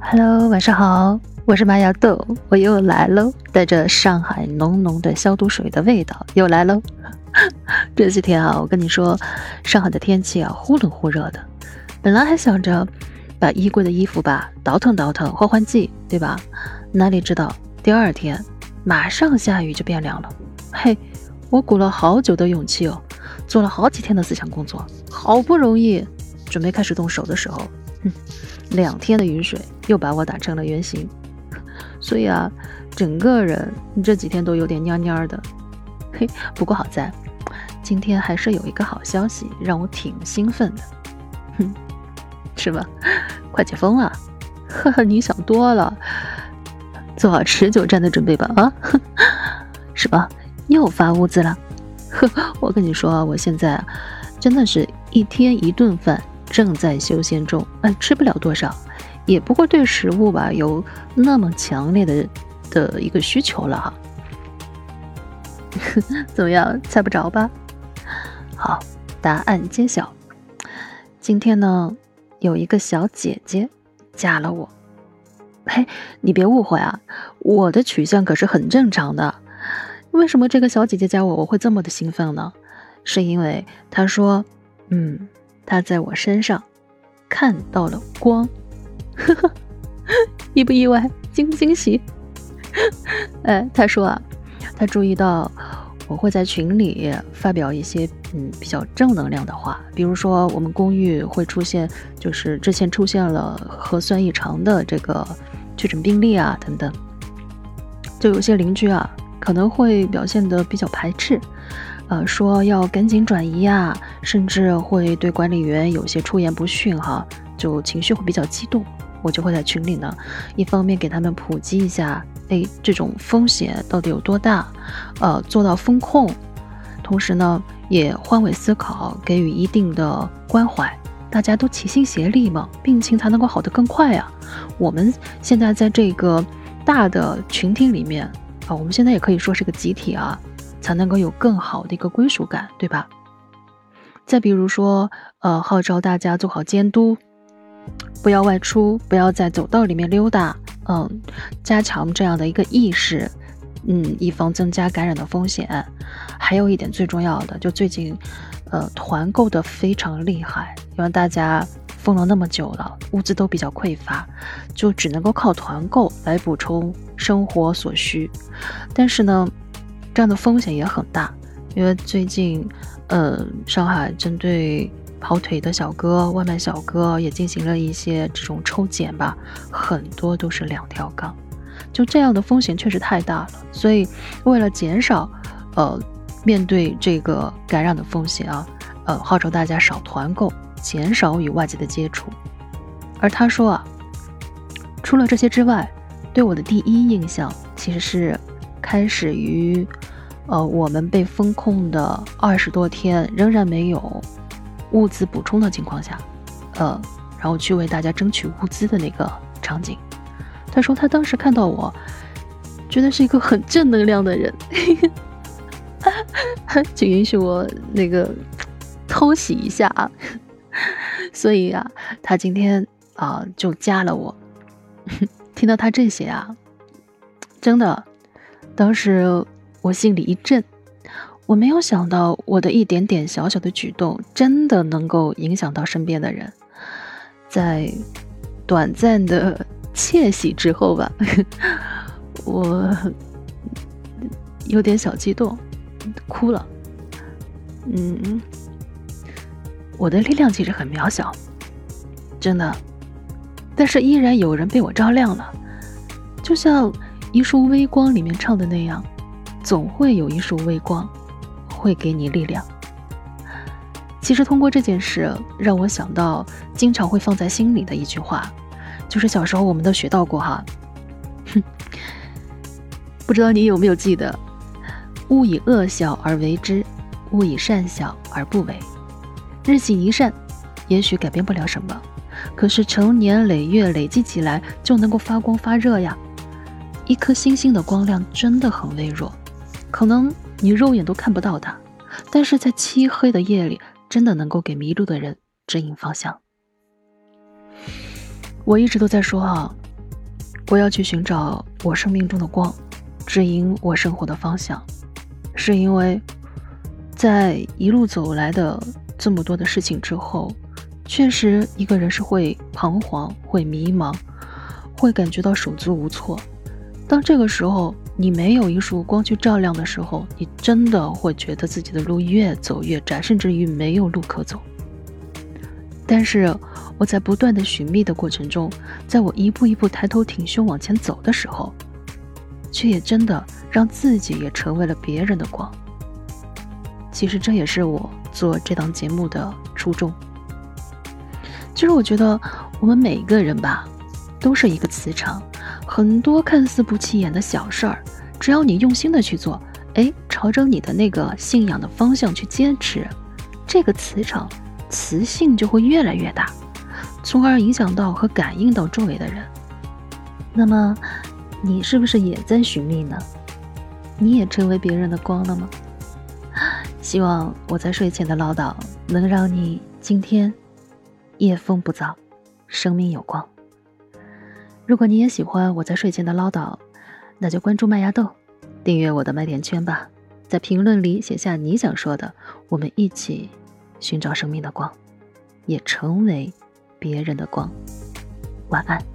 Hello，晚上好，我是麻芽豆，我又来喽，带着上海浓浓的消毒水的味道又来喽。这几天啊，我跟你说，上海的天气啊忽冷忽热的，本来还想着把衣柜的衣服吧倒腾倒腾换换季，对吧？哪里知道第二天马上下雨就变凉了。嘿，我鼓了好久的勇气哦，做了好几天的思想工作，好不容易准备开始动手的时候，哼。两天的雨水又把我打成了圆形，所以啊，整个人这几天都有点蔫蔫的。嘿，不过好在今天还是有一个好消息，让我挺兴奋的。哼，是吧？快解封了？呵呵，你想多了，做好持久战的准备吧。啊，是吧？又发物资了？呵，我跟你说，我现在真的是一天一顿饭。正在修仙中，嗯，吃不了多少，也不会对食物吧有那么强烈的的一个需求了哈。怎么样，猜不着吧？好，答案揭晓。今天呢，有一个小姐姐加了我。嘿，你别误会啊，我的取向可是很正常的。为什么这个小姐姐加我，我会这么的兴奋呢？是因为她说，嗯。他在我身上看到了光，呵呵，意不意外？惊不惊喜？哎，他说啊，他注意到我会在群里发表一些嗯比较正能量的话，比如说我们公寓会出现，就是之前出现了核酸异常的这个确诊病例啊等等，就有些邻居啊可能会表现得比较排斥。呃，说要赶紧转移啊，甚至会对管理员有些出言不逊哈，就情绪会比较激动。我就会在群里呢，一方面给他们普及一下，哎，这种风险到底有多大，呃，做到风控，同时呢，也换位思考，给予一定的关怀，大家都齐心协力嘛，病情才能够好得更快啊。我们现在在这个大的群体里面啊，我们现在也可以说是个集体啊。才能够有更好的一个归属感，对吧？再比如说，呃，号召大家做好监督，不要外出，不要在走道里面溜达，嗯，加强这样的一个意识，嗯，以防增加感染的风险。还有一点最重要的，就最近，呃，团购的非常厉害，因为大家封了那么久了，物资都比较匮乏，就只能够靠团购来补充生活所需。但是呢，这样的风险也很大，因为最近，呃，上海针对跑腿的小哥、外卖小哥也进行了一些这种抽检吧，很多都是两条杠，就这样的风险确实太大了。所以，为了减少，呃，面对这个感染的风险啊，呃，号召大家少团购，减少与外界的接触。而他说啊，除了这些之外，对我的第一印象其实是开始于。呃，我们被封控的二十多天，仍然没有物资补充的情况下，呃，然后去为大家争取物资的那个场景。他说他当时看到我，觉得是一个很正能量的人，请允许我那个偷袭一下啊。所以啊，他今天啊就加了我。听到他这些啊，真的，当时。我心里一震，我没有想到我的一点点小小的举动真的能够影响到身边的人，在短暂的窃喜之后吧，我有点小激动，哭了。嗯，我的力量其实很渺小，真的，但是依然有人被我照亮了，就像一束微光里面唱的那样。总会有一束微光，会给你力量。其实通过这件事，让我想到经常会放在心里的一句话，就是小时候我们都学到过哈。哼，不知道你有没有记得？勿以恶小而为之，勿以善小而不为。日行一善，也许改变不了什么，可是成年累月累积起来，就能够发光发热呀。一颗星星的光亮真的很微弱。可能你肉眼都看不到它，但是在漆黑的夜里，真的能够给迷路的人指引方向。我一直都在说啊，我要去寻找我生命中的光，指引我生活的方向，是因为，在一路走来的这么多的事情之后，确实一个人是会彷徨、会迷茫、会感觉到手足无措。当这个时候，你没有一束光去照亮的时候，你真的会觉得自己的路越走越窄，甚至于没有路可走。但是我在不断的寻觅的过程中，在我一步一步抬头挺胸往前走的时候，却也真的让自己也成为了别人的光。其实这也是我做这档节目的初衷。其实我觉得我们每一个人吧，都是一个磁场，很多看似不起眼的小事儿，只要你用心的去做，哎，朝着你的那个信仰的方向去坚持，这个磁场。磁性就会越来越大，从而影响到和感应到周围的人。那么，你是不是也在寻觅呢？你也成为别人的光了吗？希望我在睡前的唠叨能让你今天夜风不燥，生命有光。如果你也喜欢我在睡前的唠叨，那就关注麦芽豆，订阅我的麦田圈吧。在评论里写下你想说的，我们一起。寻找生命的光，也成为别人的光。晚安。